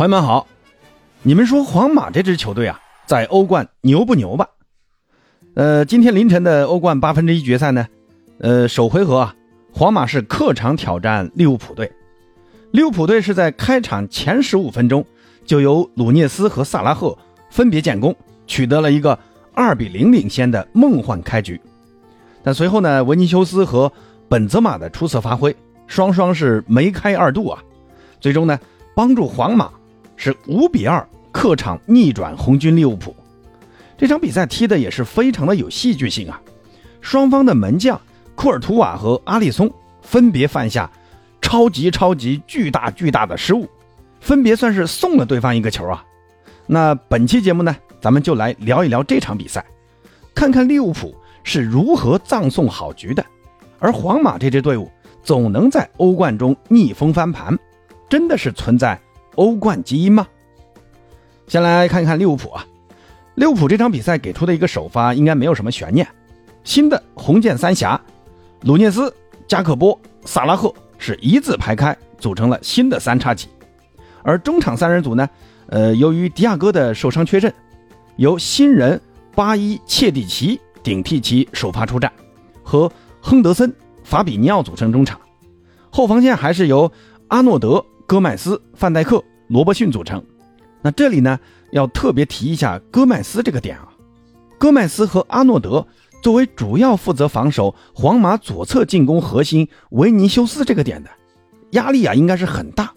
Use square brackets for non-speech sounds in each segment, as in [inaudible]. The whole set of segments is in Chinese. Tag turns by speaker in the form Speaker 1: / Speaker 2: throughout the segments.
Speaker 1: 朋友们好，你们说皇马这支球队啊，在欧冠牛不牛吧？呃，今天凌晨的欧冠八分之一决赛呢，呃，首回合啊，皇马是客场挑战利物浦队。利物浦队是在开场前十五分钟就由鲁涅斯和萨拉赫分别建功，取得了一个二比零领先的梦幻开局。但随后呢，维尼修斯和本泽马的出色发挥，双双是梅开二度啊，最终呢，帮助皇马。是五比二客场逆转红军利物浦，这场比赛踢的也是非常的有戏剧性啊！双方的门将库尔图瓦和阿里松分别犯下超级超级巨大巨大的失误，分别算是送了对方一个球啊！那本期节目呢，咱们就来聊一聊这场比赛，看看利物浦是如何葬送好局的，而皇马这支队伍总能在欧冠中逆风翻盘，真的是存在。欧冠基因吗？先来看一看利物浦啊，利物浦这场比赛给出的一个首发应该没有什么悬念，新的红箭三侠，鲁涅斯、加克波、萨拉赫是一字排开，组成了新的三叉戟。而中场三人组呢，呃，由于迪亚哥的受伤缺阵，由新人巴伊切蒂奇顶替其首发出战，和亨德森、法比尼奥组成中场，后防线还是由阿诺德。戈麦斯、范戴克、罗伯逊组成。那这里呢，要特别提一下戈麦斯这个点啊。戈麦斯和阿诺德作为主要负责防守皇马左侧进攻核心维尼修斯这个点的压力啊，应该是很大。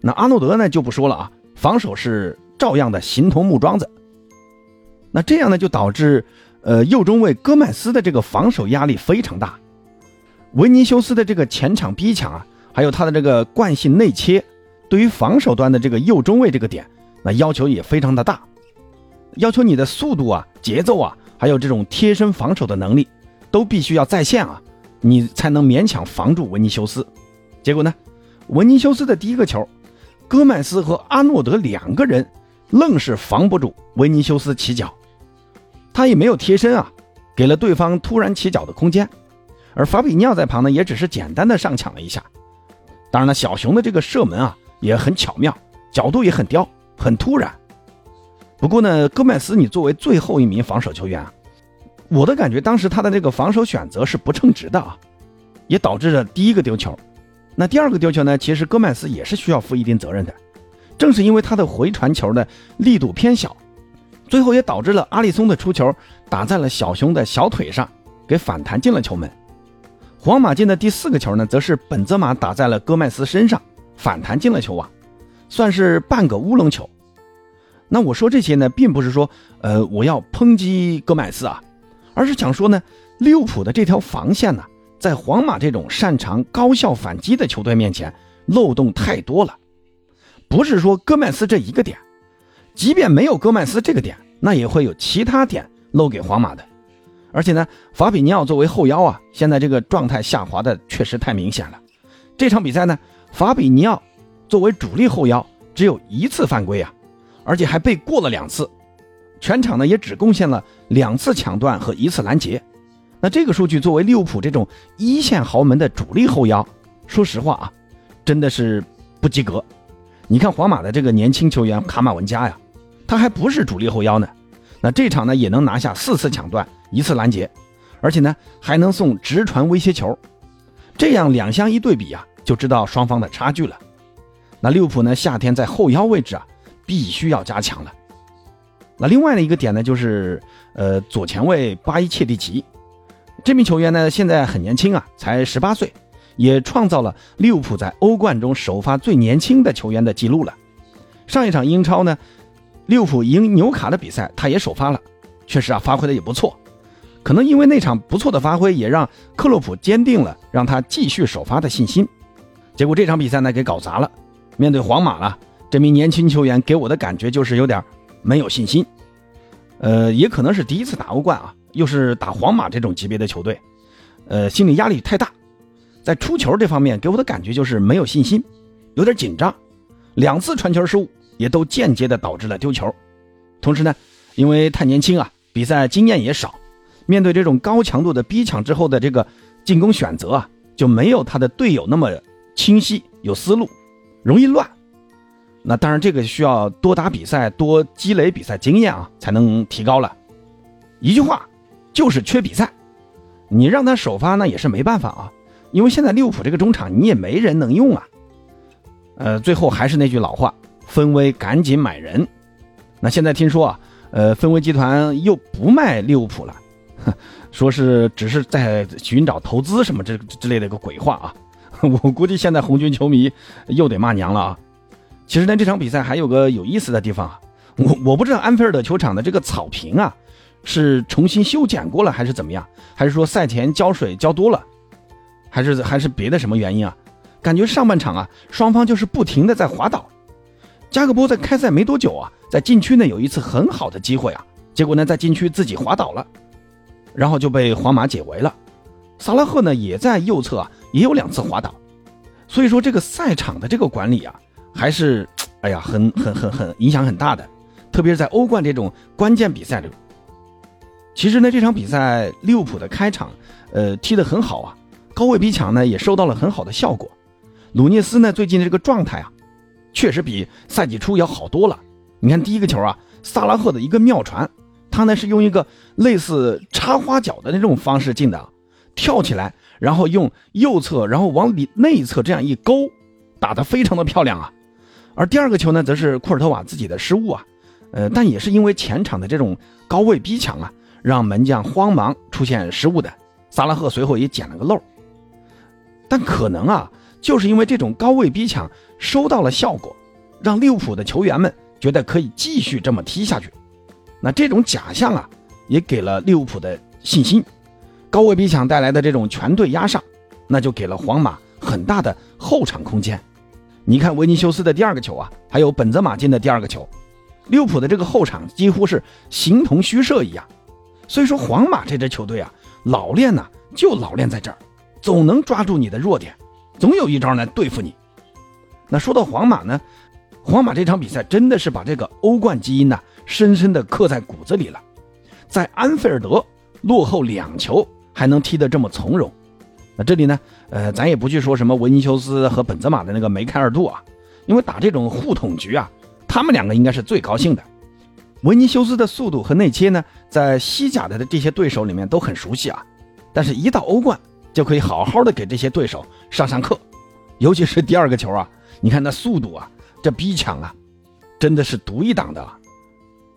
Speaker 1: 那阿诺德呢，就不说了啊，防守是照样的形同木桩子。那这样呢，就导致呃右中卫戈麦斯的这个防守压力非常大。维尼修斯的这个前场逼抢啊，还有他的这个惯性内切。对于防守端的这个右中卫这个点，那要求也非常的大，要求你的速度啊、节奏啊，还有这种贴身防守的能力，都必须要在线啊，你才能勉强防住维尼修斯。结果呢，维尼修斯的第一个球，戈麦斯和阿诺德两个人愣是防不住维尼修斯起脚，他也没有贴身啊，给了对方突然起脚的空间，而法比尼奥在旁呢，也只是简单的上抢了一下。当然了，小熊的这个射门啊。也很巧妙，角度也很刁，很突然。不过呢，戈麦斯，你作为最后一名防守球员啊，我的感觉当时他的这个防守选择是不称职的啊，也导致了第一个丢球。那第二个丢球呢，其实戈麦斯也是需要负一定责任的。正是因为他的回传球的力度偏小，最后也导致了阿里松的出球打在了小熊的小腿上，给反弹进了球门。皇马进的第四个球呢，则是本泽马打在了戈麦斯身上。反弹进了球网，算是半个乌龙球。那我说这些呢，并不是说，呃，我要抨击戈麦斯啊，而是想说呢，利物浦的这条防线呢，在皇马这种擅长高效反击的球队面前，漏洞太多了。不是说戈麦斯这一个点，即便没有戈麦斯这个点，那也会有其他点漏给皇马的。而且呢，法比尼奥作为后腰啊，现在这个状态下滑的确实太明显了。这场比赛呢。法比尼奥作为主力后腰，只有一次犯规啊，而且还被过了两次，全场呢也只贡献了两次抢断和一次拦截。那这个数据作为利物浦这种一线豪门的主力后腰，说实话啊，真的是不及格。你看皇马的这个年轻球员卡马文加呀，他还不是主力后腰呢，那这场呢也能拿下四次抢断，一次拦截，而且呢还能送直传威胁球，这样两相一对比呀。就知道双方的差距了。那利物浦呢？夏天在后腰位置啊，必须要加强了。那另外的一个点呢，就是呃左前卫巴伊切蒂奇这名球员呢，现在很年轻啊，才十八岁，也创造了利物浦在欧冠中首发最年轻的球员的记录了。上一场英超呢，利物浦赢纽卡的比赛，他也首发了，确实啊，发挥的也不错。可能因为那场不错的发挥，也让克洛普坚定了让他继续首发的信心。结果这场比赛呢，给搞砸了。面对皇马了，这名年轻球员给我的感觉就是有点没有信心。呃，也可能是第一次打欧冠啊，又是打皇马这种级别的球队，呃，心理压力太大，在出球这方面给我的感觉就是没有信心，有点紧张。两次传球失误也都间接的导致了丢球。同时呢，因为太年轻啊，比赛经验也少，面对这种高强度的逼抢之后的这个进攻选择啊，就没有他的队友那么。清晰有思路，容易乱。那当然这个需要多打比赛，多积累比赛经验啊，才能提高了。一句话，就是缺比赛。你让他首发那也是没办法啊，因为现在利物浦这个中场你也没人能用啊。呃，最后还是那句老话，分威赶紧买人。那现在听说啊，呃，分威集团又不卖利物浦了，[laughs] 说是只是在寻找投资什么这之类的一个鬼话啊。[laughs] 我估计现在红军球迷又得骂娘了啊！其实呢，这场比赛还有个有意思的地方啊，我我不知道安菲尔德球场的这个草坪啊，是重新修剪过了还是怎么样，还是说赛前浇水浇多了，还是还是别的什么原因啊？感觉上半场啊，双方就是不停的在滑倒。加克波在开赛没多久啊，在禁区呢有一次很好的机会啊，结果呢在禁区自己滑倒了，然后就被皇马解围了。萨拉赫呢也在右侧啊，也有两次滑倒，所以说这个赛场的这个管理啊，还是哎呀很很很很影响很大的，特别是在欧冠这种关键比赛里。其实呢这场比赛利物浦的开场，呃踢得很好啊，高位逼抢呢也收到了很好的效果。鲁涅斯呢最近的这个状态啊，确实比赛季初要好多了。你看第一个球啊，萨拉赫的一个妙传，他呢是用一个类似插花脚的那种方式进的。跳起来，然后用右侧，然后往里内侧这样一勾，打得非常的漂亮啊。而第二个球呢，则是库尔特瓦自己的失误啊，呃，但也是因为前场的这种高位逼抢啊，让门将慌忙出现失误的。萨拉赫随后也捡了个漏。但可能啊，就是因为这种高位逼抢收到了效果，让利物浦的球员们觉得可以继续这么踢下去。那这种假象啊，也给了利物浦的信心。高位逼抢带来的这种全队压上，那就给了皇马很大的后场空间。你看维尼修斯的第二个球啊，还有本泽马进的第二个球，利物浦的这个后场几乎是形同虚设一样。所以说，皇马这支球队啊，老练呢就老练在这儿，总能抓住你的弱点，总有一招来对付你。那说到皇马呢，皇马这场比赛真的是把这个欧冠基因呢深深的刻在骨子里了，在安菲尔德落后两球。还能踢得这么从容，那这里呢？呃，咱也不去说什么维尼修斯和本泽马的那个梅开二度啊，因为打这种互捅局啊，他们两个应该是最高兴的。维尼修斯的速度和内切呢，在西甲的这些对手里面都很熟悉啊，但是一到欧冠就可以好好的给这些对手上上课，尤其是第二个球啊，你看那速度啊，这逼抢啊，真的是独一档的。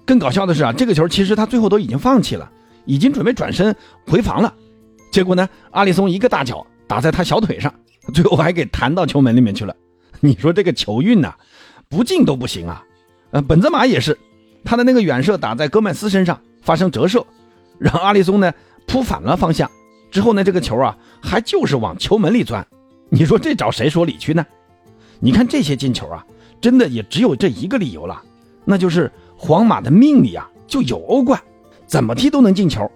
Speaker 1: 更搞笑的是啊，这个球其实他最后都已经放弃了，已经准备转身回防了。结果呢？阿里松一个大脚打在他小腿上，最后还给弹到球门里面去了。[laughs] 你说这个球运呐，不进都不行啊！呃，本泽马也是，他的那个远射打在戈麦斯身上发生折射，让阿里松呢扑反了方向。之后呢，这个球啊还就是往球门里钻。你说这找谁说理去呢？你看这些进球啊，真的也只有这一个理由了，那就是皇马的命里啊就有欧冠，怎么踢都能进球。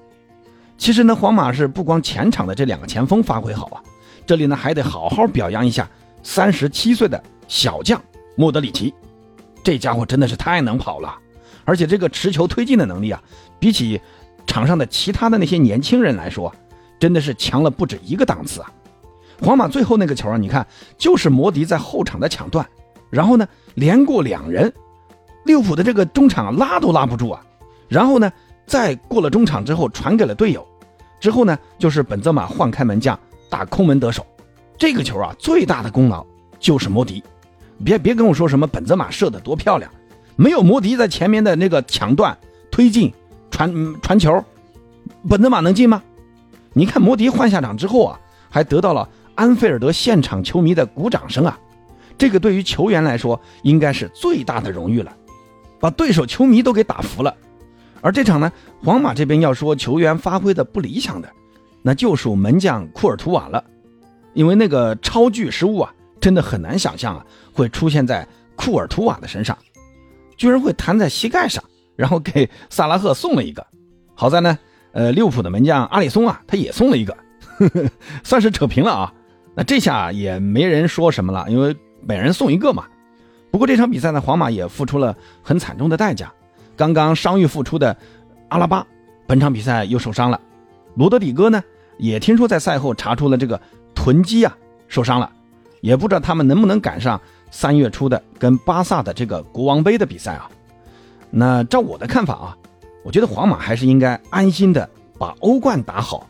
Speaker 1: 其实呢，皇马是不光前场的这两个前锋发挥好啊，这里呢还得好好表扬一下三十七岁的小将莫德里奇，这家伙真的是太能跑了，而且这个持球推进的能力啊，比起场上的其他的那些年轻人来说，真的是强了不止一个档次啊。皇马最后那个球啊，你看就是摩迪在后场的抢断，然后呢连过两人，利物浦的这个中场拉都拉不住啊，然后呢再过了中场之后传给了队友。之后呢，就是本泽马换开门将打空门得手，这个球啊，最大的功劳就是摩迪。别别跟我说什么本泽马射的多漂亮，没有摩迪在前面的那个抢断、推进、传传球，本泽马能进吗？你看摩迪换下场之后啊，还得到了安菲尔德现场球迷的鼓掌声啊，这个对于球员来说应该是最大的荣誉了，把对手球迷都给打服了。而这场呢，皇马这边要说球员发挥的不理想的，那就属门将库尔图瓦了，因为那个超巨失误啊，真的很难想象啊会出现在库尔图瓦的身上，居然会弹在膝盖上，然后给萨拉赫送了一个。好在呢，呃，利物浦的门将阿里松啊，他也送了一个，呵 [laughs] 呵算是扯平了啊。那这下也没人说什么了，因为每人送一个嘛。不过这场比赛呢，皇马也付出了很惨重的代价。刚刚伤愈复出的阿拉巴，本场比赛又受伤了。罗德里戈呢，也听说在赛后查出了这个臀肌啊受伤了，也不知道他们能不能赶上三月初的跟巴萨的这个国王杯的比赛啊。那照我的看法啊，我觉得皇马还是应该安心的把欧冠打好，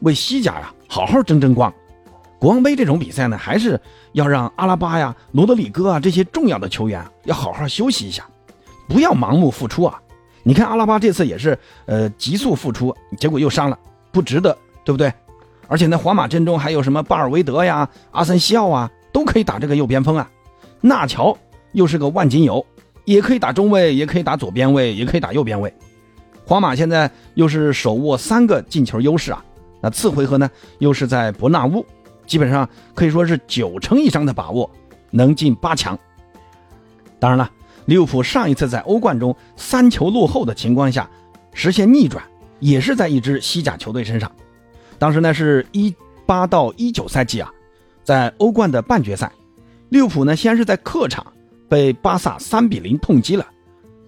Speaker 1: 为西甲呀好好争争光。国王杯这种比赛呢，还是要让阿拉巴呀、罗德里戈啊这些重要的球员要好好休息一下，不要盲目付出啊。你看阿拉巴这次也是呃急速复出，结果又伤了，不值得，对不对？而且呢，皇马阵中还有什么巴尔韦德呀、阿森西奥啊，都可以打这个右边锋啊。纳乔又是个万金油，也可以打中卫，也可以打左边卫，也可以打右边卫。皇马现在又是手握三个进球优势啊，那次回合呢又是在伯纳乌，基本上可以说是九成以上的把握能进八强。当然了。利物浦上一次在欧冠中三球落后的情况下实现逆转，也是在一支西甲球队身上。当时呢是一八到一九赛季啊，在欧冠的半决赛，利物浦呢先是在客场被巴萨三比零痛击了，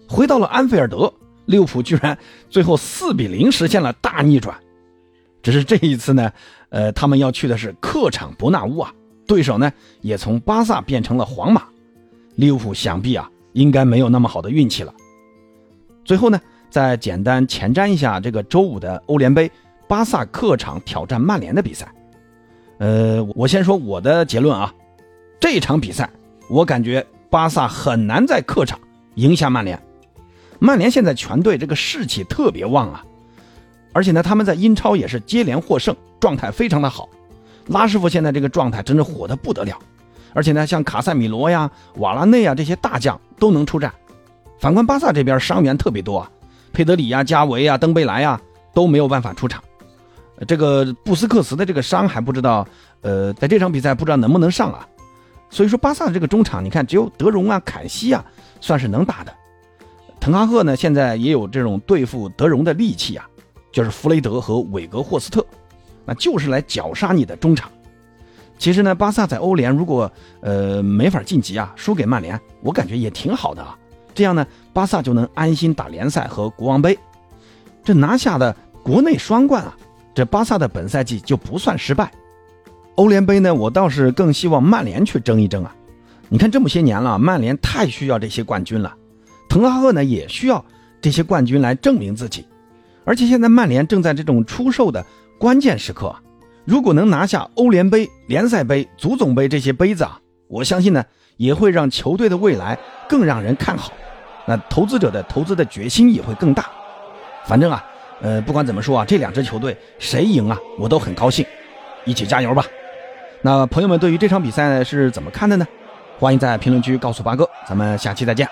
Speaker 1: 回到了安菲尔德，利物浦居然最后四比零实现了大逆转。只是这一次呢，呃，他们要去的是客场伯纳乌啊，对手呢也从巴萨变成了皇马，利物浦想必啊。应该没有那么好的运气了。最后呢，再简单前瞻一下这个周五的欧联杯，巴萨客场挑战曼联的比赛。呃，我先说我的结论啊，这场比赛我感觉巴萨很难在客场赢下曼联。曼联现在全队这个士气特别旺啊，而且呢，他们在英超也是接连获胜，状态非常的好。拉师傅现在这个状态真是火的不得了。而且呢，像卡塞米罗呀、瓦拉内啊这些大将都能出战。反观巴萨这边伤员特别多啊，佩德里呀、加维呀、登贝莱呀都没有办法出场。这个布斯克茨的这个伤还不知道，呃，在这场比赛不知道能不能上啊。所以说巴萨的这个中场，你看只有德容啊、坎西啊算是能打的。滕哈赫呢现在也有这种对付德容的利器啊，就是弗雷德和韦格霍斯特，那就是来绞杀你的中场。其实呢，巴萨在欧联如果呃没法晋级啊，输给曼联，我感觉也挺好的啊。这样呢，巴萨就能安心打联赛和国王杯。这拿下的国内双冠啊，这巴萨的本赛季就不算失败。欧联杯呢，我倒是更希望曼联去争一争啊。你看这么些年了，曼联太需要这些冠军了，滕哈赫呢也需要这些冠军来证明自己。而且现在曼联正在这种出售的关键时刻。如果能拿下欧联杯、联赛杯、足总杯这些杯子啊，我相信呢，也会让球队的未来更让人看好。那投资者的投资的决心也会更大。反正啊，呃，不管怎么说啊，这两支球队谁赢啊，我都很高兴。一起加油吧！那朋友们对于这场比赛是怎么看的呢？欢迎在评论区告诉八哥。咱们下期再见。